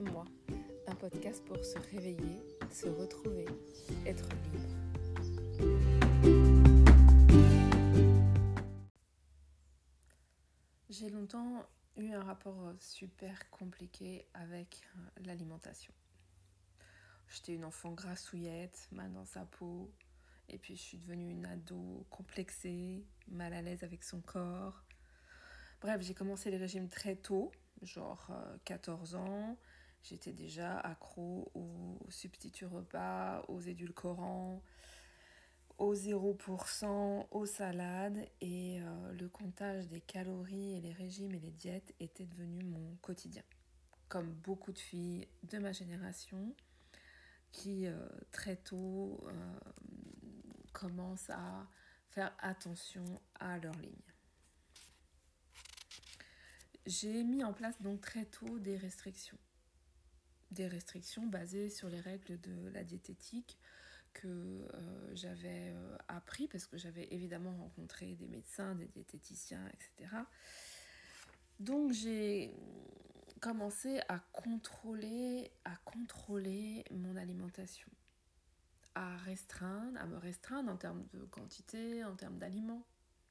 Moi, un podcast pour se réveiller, se retrouver, être libre. J'ai longtemps eu un rapport super compliqué avec l'alimentation. J'étais une enfant grassouillette, mal dans sa peau, et puis je suis devenue une ado complexée, mal à l'aise avec son corps. Bref, j'ai commencé les régimes très tôt, genre 14 euh, ans. J'étais déjà accro aux substituts repas, aux édulcorants, au 0%, aux salades et euh, le comptage des calories et les régimes et les diètes était devenu mon quotidien. Comme beaucoup de filles de ma génération qui euh, très tôt commencent à faire attention à leur ligne j'ai mis en place donc très tôt des restrictions. Des restrictions basées sur les règles de la diététique que euh, j'avais euh, appris parce que j'avais évidemment rencontré des médecins, des diététiciens, etc. Donc j'ai commencé à contrôler, mon alimentation, à restreindre, à me restreindre en termes de quantité, en termes d'aliments.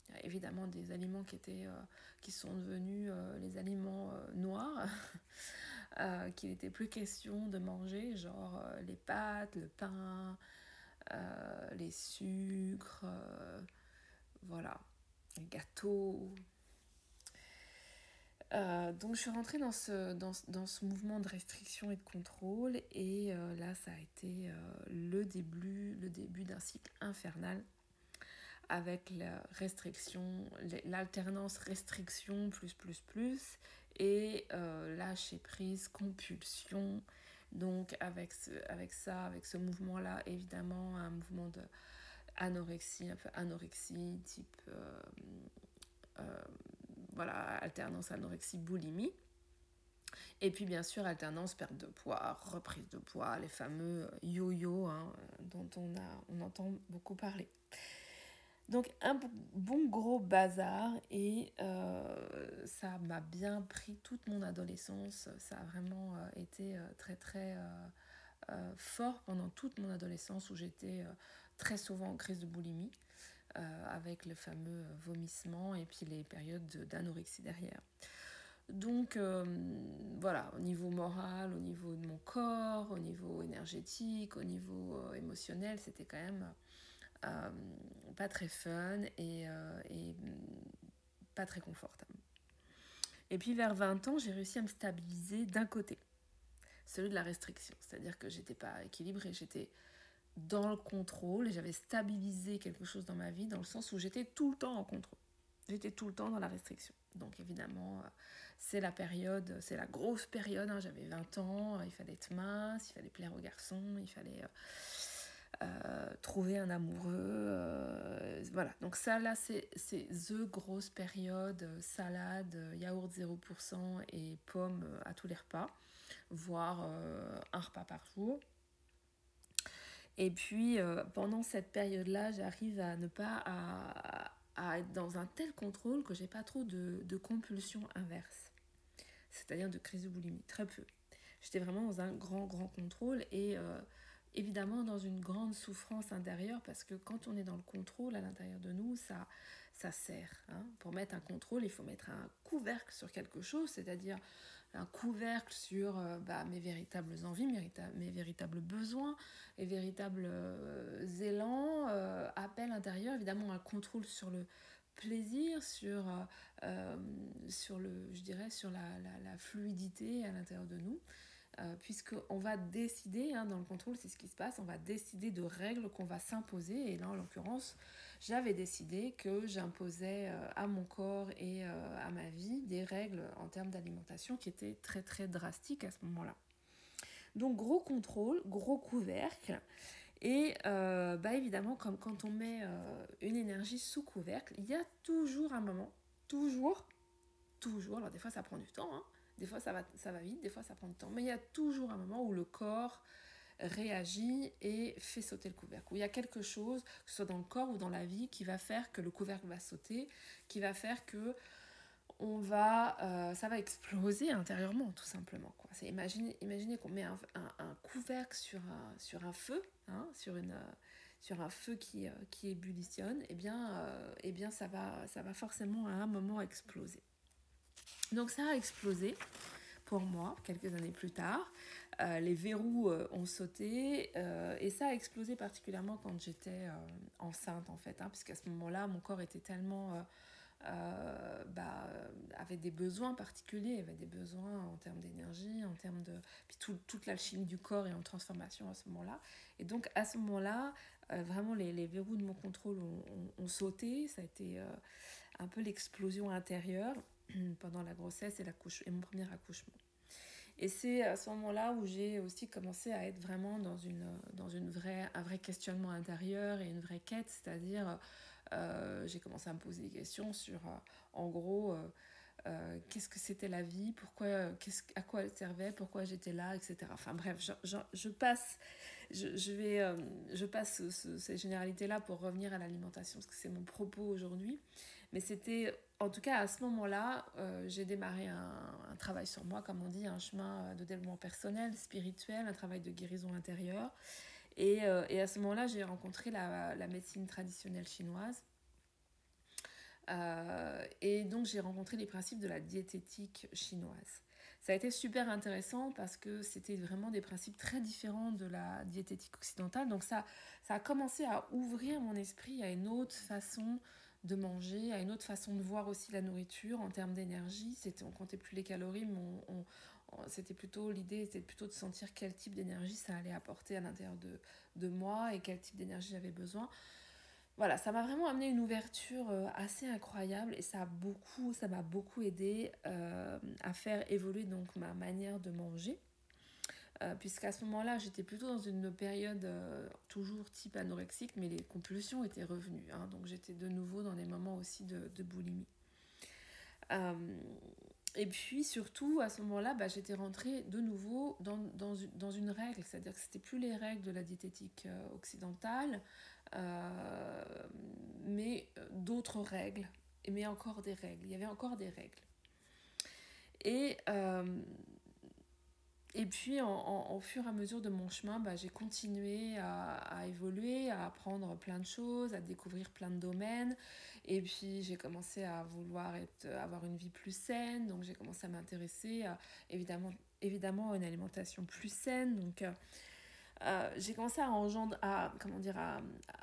Il y a évidemment des aliments qui, étaient, euh, qui sont devenus les aliments euh, qu'il n'était plus question de manger, genre les pâtes, le pain, les sucres, voilà, les gâteaux. donc je suis rentrée dans ce, dans, mouvement de restriction et de contrôle et là ça a été le début, le début d'un cycle infernal avec la restriction, l'alternance restriction plus plus plus et euh, lâcher prise, compulsion. Donc avec, ce, avec ça, avec ce mouvement-là, évidemment, un mouvement de anorexie, un peu anorexie, type euh, euh, voilà, alternance anorexie, boulimie. Et puis bien sûr, alternance perte de poids, reprise de poids, les fameux yo-yo hein, dont on, a, on entend beaucoup parler. Donc un bon gros bazar et euh, ça m'a bien pris toute mon adolescence. Ça a vraiment euh, été euh, très très fort pendant toute mon adolescence où j'étais très souvent en crise de boulimie avec le fameux vomissement et puis les périodes d'anorexie derrière. Donc voilà, au niveau moral, au niveau de mon corps, au niveau énergétique, au niveau émotionnel, c'était quand même pas très fun et, euh, et, pas très confortable. Et puis vers 20 ans, j'ai réussi à me stabiliser d'un côté, celui de la restriction. C'est-à-dire que j'étais pas équilibrée, j'étais dans le contrôle et j'avais stabilisé quelque chose dans ma vie dans le sens où j'étais tout le temps en contrôle. J'étais tout le temps dans la restriction. Donc évidemment, euh, c'est la période, c'est la grosse période. Hein. J'avais 20 ans, il fallait être mince, il fallait plaire aux garçons, il fallait euh, trouver un amoureux. Euh, voilà, donc ça là, c'est the grosse période, euh, salade, yaourt 0% et pommes à tous les repas, voire un repas par jour. Et puis pendant cette période-là, j'arrive à ne pas à, à, être dans un tel contrôle que j'ai pas trop de, de compulsion inverse, c'est-à-dire de crise de boulimie, très peu. J'étais vraiment dans un grand grand contrôle et évidemment dans une grande souffrance intérieure parce que quand on est dans le contrôle à l'intérieur de nous, ça, ça sert. Hein. Pour mettre un contrôle, il faut mettre un couvercle sur quelque chose, c'est-à-dire un couvercle sur euh, bah, mes véritables envies, mes, véritables besoins, mes véritables euh, élans, euh, appels intérieurs, évidemment un contrôle sur le plaisir, sur, sur le, je dirais, sur la, la fluidité à l'intérieur de nous. Euh, puisqu'on va décider, hein, dans le contrôle, c'est ce qui se passe, on va décider de règles qu'on va s'imposer. Et là, en l'occurrence, j'avais décidé que j'imposais euh, à mon corps et euh, à ma vie des règles en termes d'alimentation qui étaient très très drastiques à ce moment-là. Donc gros contrôle, gros couvercle. Et bah évidemment, comme quand on met une énergie sous couvercle, il y a toujours un moment, toujours, toujours, alors des fois ça prend du temps, hein, des fois, ça va, ça va vite, des fois, ça prend du temps. Mais il y a toujours un moment où le corps réagit et fait sauter le couvercle. Où il y a quelque chose, que ce soit dans le corps ou dans la vie, qui va faire que le couvercle va sauter, qui va faire que va, ça va exploser intérieurement, tout simplement. Imaginez, qu'on met un, couvercle sur un, feu, hein, sur, un feu qui, qui ébullitionne, eh bien, eh bien ça va forcément à un moment exploser. Donc ça a explosé pour moi quelques années plus tard. Euh, les verrous euh, ont sauté euh, et ça a explosé particulièrement quand j'étais enceinte en fait, hein, puisqu'à ce moment-là mon corps était tellement... bah, avait des besoins particuliers, avait des besoins en termes d'énergie, en termes de... Puis tout, toute l'alchimie du corps est en transformation à ce moment-là. Et donc à ce moment-là, vraiment les, les, verrous de mon contrôle ont, ont, sauté, ça a été un peu l'explosion intérieure pendant la grossesse et, et mon premier accouchement. Et c'est à ce moment-là où j'ai aussi commencé à être vraiment dans, une, dans une vraie, un vrai questionnement intérieur et une vraie quête, c'est-à-dire euh, j'ai commencé à me poser des questions sur, euh, en gros, euh, qu'est-ce que c'était la vie, pourquoi, qu'est-ce, à quoi elle servait, pourquoi j'étais là, etc. Enfin bref, je, je, passe, je, je, vais, je passe ces généralités-là pour revenir à l'alimentation, parce que c'est mon propos aujourd'hui. Mais c'était en tout cas, à ce moment-là, euh, j'ai démarré un, travail sur moi, comme on dit, un chemin de développement personnel, spirituel, un travail de guérison intérieure. Et, euh, et à ce moment-là, j'ai rencontré la, médecine traditionnelle chinoise. Euh, et donc, j'ai rencontré les principes de la diététique chinoise. Ça a été super intéressant parce que c'était vraiment des principes très différents de la diététique occidentale. Donc, ça, ça a commencé à ouvrir mon esprit à une autre façon de manger, à une autre façon de voir aussi la nourriture en termes d'énergie. C'était, on comptait plus les calories, mais c'était plutôt l'idée, c'était plutôt de sentir quel type d'énergie ça allait apporter à l'intérieur de, de moi et quel type d'énergie j'avais besoin. Voilà, ça m'a vraiment amené une ouverture euh, assez incroyable et ça a beaucoup, ça m'a beaucoup aidé euh, à faire évoluer donc ma manière de manger. Euh, puisqu'à ce moment-là, j'étais plutôt dans une période euh, toujours type anorexique, mais les compulsions étaient revenues. Hein. donc j'étais de nouveau dans des moments aussi de, de boulimie. Euh, et puis surtout, à ce moment-là, bah, j'étais rentrée de nouveau dans, dans, dans une règle, c'est-à-dire que c'était plus les règles de la diététique occidentale, mais d'autres règles, mais encore des règles. Il y avait encore des règles. Et et puis, en, au fur et à mesure de mon chemin, bah, j'ai continué à, à, évoluer, à apprendre plein de choses, à découvrir plein de domaines. Et puis, j'ai commencé à vouloir être, avoir une vie plus saine. Donc, j'ai commencé à m'intéresser évidemment, évidemment, à une alimentation plus saine. Donc, euh, euh, j'ai commencé à engendre, à, comment dire, à,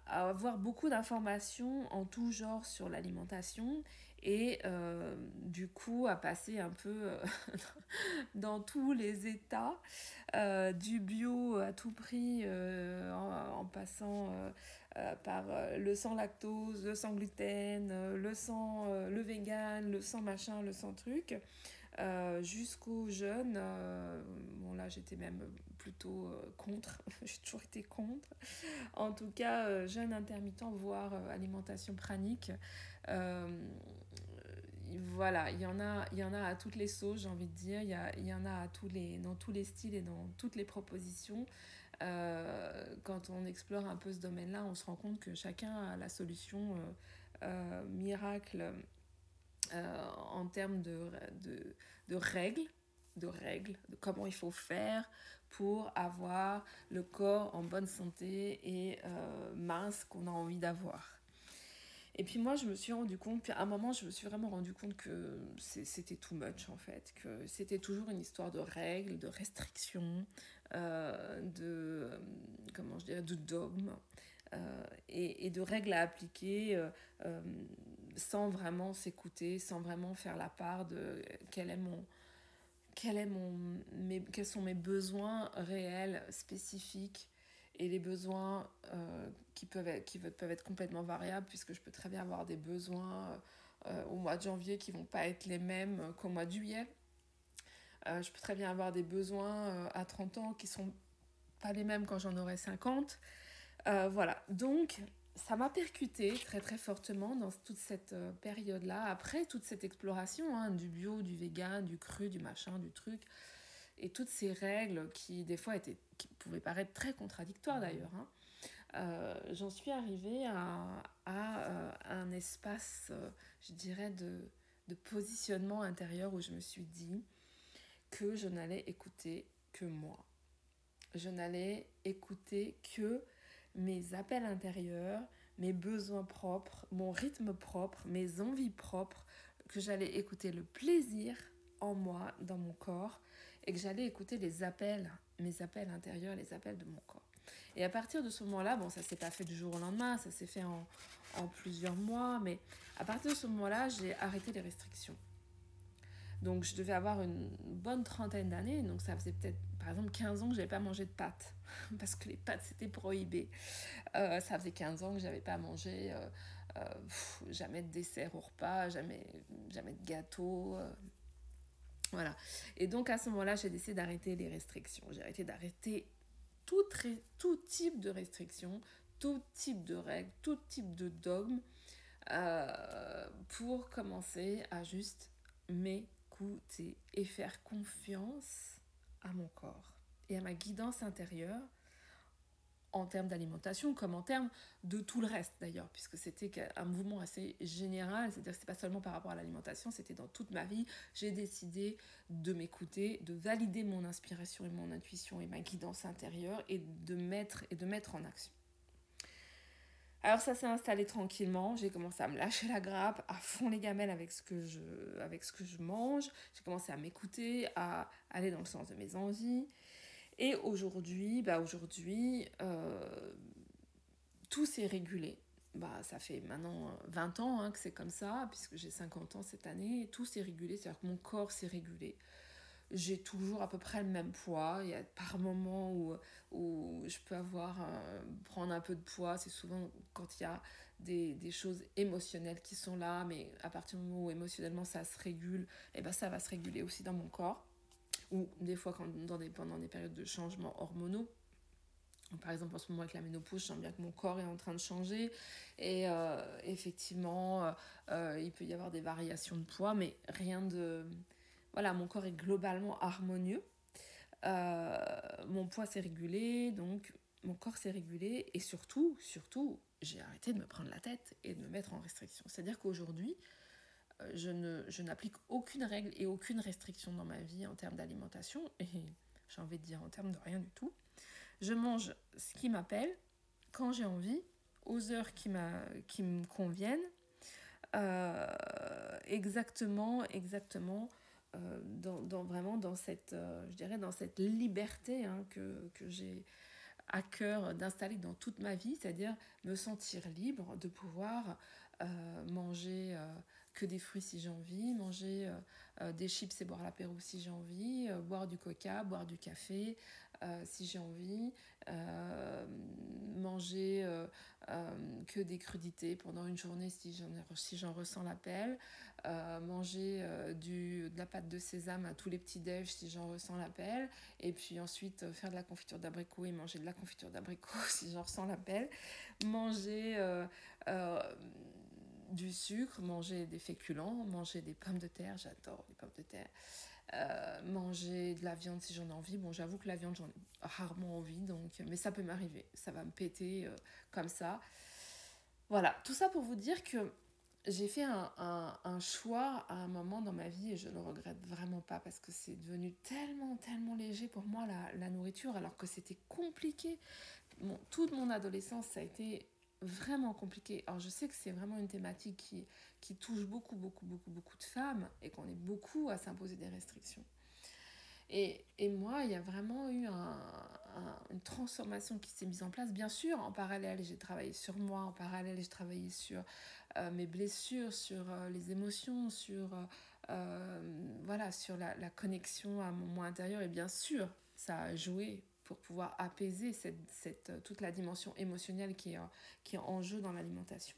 à avoir beaucoup d'informations en tout genre sur l'alimentation et euh, du coup à passer un peu euh, dans tous les états euh, du bio à tout prix en, passant par le sans lactose, le sans gluten, le sans le vegan, le sans machin, le sans truc. jusqu'au jeûne, bon là j'étais même plutôt contre, j'ai toujours été contre. En tout cas, jeûne intermittent, voire alimentation pranique voilà, il y, en a, il y en a à toutes les sauces, j'ai envie de dire. Il y, en a à tous les, dans tous les styles et dans toutes les propositions. Euh, quand on explore un peu ce domaine-là, on se rend compte que chacun a la solution euh, euh, miracle en termes de, règles, de règles, de comment il faut faire pour avoir le corps en bonne santé et mince qu'on a envie d'avoir. Et puis moi, je me suis rendu compte, puis à un moment, je me suis vraiment rendu compte que c'était too much en fait, que c'était toujours une histoire de règles, de restrictions, euh, de, comment je dirais, de dogmes. Euh, et, de règles à appliquer euh, sans vraiment s'écouter, sans vraiment faire la part de quel est mon, quel est mon, mes, quels sont mes besoins réels, spécifiques, et les besoins euh, qui, peuvent être, qui peuvent être complètement variables, puisque je peux très bien avoir des besoins euh, au mois de janvier qui vont pas être les mêmes qu'au mois de juillet. Euh, je peux très bien avoir des besoins à 30 ans qui sont pas les mêmes quand j'en aurai 50. voilà, donc ça m'a percuté très très fortement dans toute cette période-là, après toute cette exploration hein, du bio, du vegan, du cru, du machin, du truc et toutes ces règles qui des fois étaient, pouvaient paraître très contradictoires mmh. d'ailleurs, hein, euh, j'en suis arrivée à, à, euh, un espace, euh, je dirais, de, de positionnement intérieur où je me suis dit que je n'allais écouter que moi. Je n'allais écouter que mes appels intérieurs, mes besoins propres, mon rythme propre, mes envies propres, que j'allais écouter le plaisir en moi, dans mon corps, et que j'allais écouter les appels, mes appels intérieurs, les appels de mon corps. Et à partir de ce moment-là, bon, ça s'est pas fait du jour au lendemain, ça s'est fait en, plusieurs mois, mais à partir de ce moment-là, j'ai arrêté les restrictions. Donc je devais avoir une bonne trentaine d'années, donc ça faisait peut-être par exemple 15 ans que je n'avais pas mangé de pâtes, parce que les pâtes c'était prohibé. Euh, ça faisait 15 ans que je n'avais pas mangé euh, euh, jamais de dessert au repas, jamais, jamais de gâteau. Voilà. Et donc à ce moment-là, j'ai décidé d'arrêter les restrictions. J'ai arrêté d'arrêter tout, type de restrictions, tout type de règles, tout type de dogmes pour commencer à juste m'aimer et faire confiance à mon corps et à ma guidance intérieure en termes d'alimentation comme en termes de tout le reste d'ailleurs, puisque c'était un mouvement assez général, c'est-à-dire que c'est pas seulement par rapport à l'alimentation, c'était dans toute ma vie. J'ai décidé de m'écouter, de valider mon inspiration et mon intuition et ma guidance intérieure et de mettre, et de mettre en action. Alors ça s'est installé tranquillement, j'ai commencé à me lâcher la grappe, à fond les gamelles avec ce que je, avec ce que je mange, j'ai commencé à m'écouter, à aller dans le sens de mes envies. Et aujourd'hui, bah aujourd'hui, euh, tout s'est régulé. Bah, ça fait maintenant 20 ans hein, que c'est comme ça, puisque j'ai 50 ans cette année, tout s'est régulé, c'est-à-dire que mon corps s'est régulé j'ai toujours à peu près le même poids. Il y a par moments où, où je peux avoir prendre un peu de poids. C'est souvent quand il y a des, des, choses émotionnelles qui sont là, mais à partir du moment où émotionnellement ça se régule, et eh ben ça va se réguler aussi dans mon corps. Ou des fois quand, dans des, pendant des périodes de changements hormonaux. Par exemple, en ce moment avec la ménopause, je sens bien que mon corps est en train de changer. Et euh, effectivement, euh, euh, il peut y avoir des variations de poids, mais rien de voilà, mon corps est globalement harmonieux. Mon poids s'est régulé, donc mon corps s'est régulé et surtout, surtout, j'ai arrêté de me prendre la tête et de me mettre en restriction. C'est-à-dire qu'aujourd'hui, je, ne, je n'applique aucune règle et aucune restriction dans ma vie en termes d'alimentation et j'ai envie de dire en termes de rien du tout. Je mange ce qui m'appelle, quand j'ai envie, aux heures qui, qui me conviennent, euh, exactement, exactement euh, dans, dans, vraiment dans cette, euh, je dirais, dans cette liberté hein, que, que j'ai à cœur d'installer dans toute ma vie, c'est-à-dire me sentir libre de pouvoir manger que des fruits si j'ai envie, manger des chips et boire l'apéro si j'ai envie, boire du coca, boire du café si j'ai envie, manger que des crudités pendant une journée si j'en, si ressens l'appel, euh, manger euh, du, de la pâte de sésame à tous les petits déj si j'en ressens l'appel, et puis ensuite euh, faire de la confiture d'abricot et manger de la confiture d'abricot si j'en ressens l'appel, manger du sucre, manger des féculents, manger des pommes de terre, j'adore les pommes de terre, manger de la viande si j'en ai envie. Bon, j'avoue que la viande, j'en ai rarement envie, donc, mais ça peut m'arriver, ça va me péter comme ça. Voilà, tout ça pour vous dire que j'ai fait un, un, choix à un moment dans ma vie et je ne le regrette vraiment pas parce que c'est devenu tellement, tellement léger pour moi la, nourriture alors que c'était compliqué. Toute mon adolescence, ça a été vraiment compliqué. Alors je sais que c'est vraiment une thématique qui, qui touche beaucoup, beaucoup, beaucoup, beaucoup de femmes et qu'on est beaucoup à s'imposer des restrictions. Et, et, moi, il y a vraiment eu un, une transformation qui s'est mise en place. Bien sûr, en parallèle, j'ai travaillé sur moi, en parallèle, j'ai travaillé sur euh, mes blessures, sur euh, les émotions, sur, euh, voilà, sur la, connexion à mon moi intérieur. Et bien sûr, ça a joué pour pouvoir apaiser cette, cette, toute la dimension émotionnelle qui est, qui est en jeu dans l'alimentation.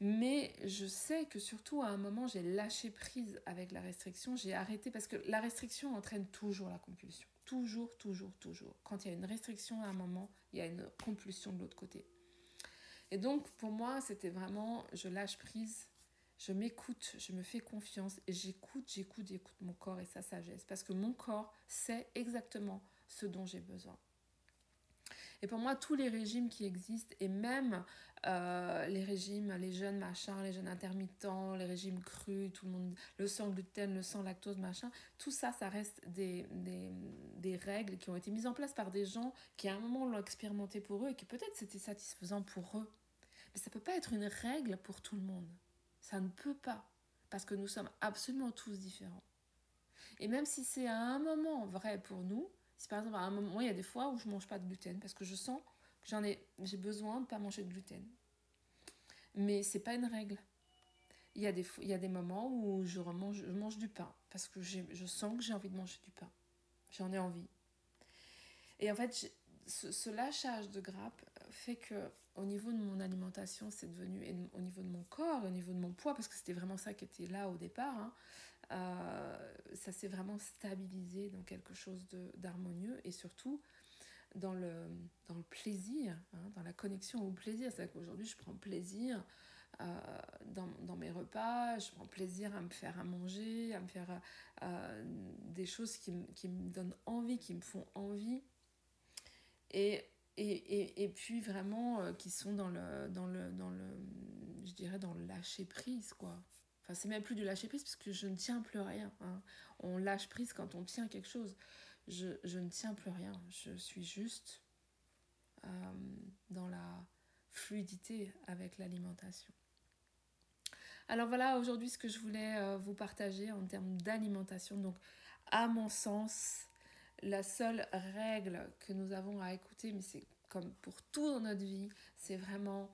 Mais je sais que surtout à un moment, j'ai lâché prise avec la restriction, j'ai arrêté parce que la restriction entraîne toujours la compulsion. Toujours, toujours, toujours. Quand il y a une restriction à un moment, il y a une compulsion de l'autre côté. Et donc, pour moi, c'était vraiment, je lâche prise, je m'écoute, je me fais confiance et j'écoute, j'écoute, j'écoute mon corps et sa sagesse. Parce que mon corps sait exactement ce dont j'ai besoin. Et pour moi, tous les régimes qui existent, et même euh, les régimes, les jeunes machins, les jeunes intermittents, les régimes crus, tout le monde, le sans gluten, le sans lactose, machin, tout ça, ça reste des, des, des règles qui ont été mises en place par des gens qui à un moment l'ont expérimenté pour eux et qui peut-être c'était satisfaisant pour eux. Mais ça peut pas être une règle pour tout le monde. Ça ne peut pas. Parce que nous sommes absolument tous différents. Et même si c'est à un moment vrai pour nous, par exemple à un moment, il y a des fois où je mange pas de gluten parce que je sens que j'en ai, j'ai besoin de pas manger de gluten. Mais c'est pas une règle. Il y, a des, il y a des moments où je, mange, je mange du pain parce que je sens que j'ai envie de manger du pain. J'en ai envie. Et en fait, ce, ce, lâchage de grappe fait que au niveau de mon alimentation, c'est devenu, et au niveau de mon corps, au niveau de mon poids, parce que c'était vraiment ça qui était là au départ, hein, euh, ça s'est vraiment stabilisé dans quelque chose d'harmonieux et surtout dans le, dans le plaisir, hein, dans la connexion au plaisir. C'est-à-dire qu'aujourd'hui, je prends plaisir euh, dans, dans, mes repas, je prends plaisir à me faire à manger, à me faire euh, des choses qui, qui, me donnent envie, qui me font envie. Et, et, et, et puis vraiment qui sont dans le, dans, le, dans le, je dirais, dans le lâcher prise, quoi. C'est même plus du lâcher prise, parce que je ne tiens plus rien. Hein. On lâche prise quand on tient quelque chose je, je, ne tiens plus rien. Je suis juste euh, dans la fluidité avec l'alimentation. Alors voilà aujourd'hui ce que je voulais euh, vous partager en termes d'alimentation. Donc à mon sens, la seule règle que nous avons à écouter, mais c'est comme pour tout dans notre vie, c'est vraiment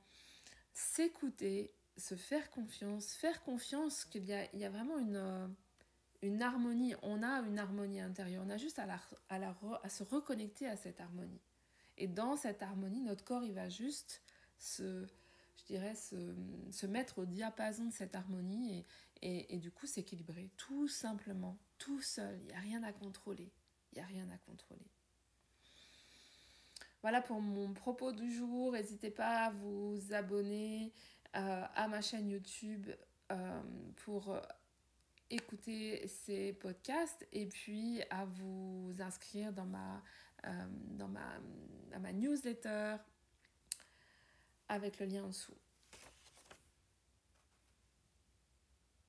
s'écouter, se faire confiance, faire confiance qu'il y a, il y a vraiment une... Euh, une harmonie, on a une harmonie intérieure, on a juste à, la, à, la, à se reconnecter à cette harmonie. Et dans cette harmonie, notre corps, il va juste se, je dirais, se, se mettre au diapason de cette harmonie et, et, et du coup s'équilibrer, tout simplement, tout seul. Il n'y a rien à contrôler. Il n'y a rien à contrôler. Voilà pour mon propos du jour. N'hésitez pas à vous abonner à ma chaîne YouTube euh, pour écouter ces podcasts et puis à vous inscrire dans ma, euh, dans ma, ma newsletter avec le lien en dessous.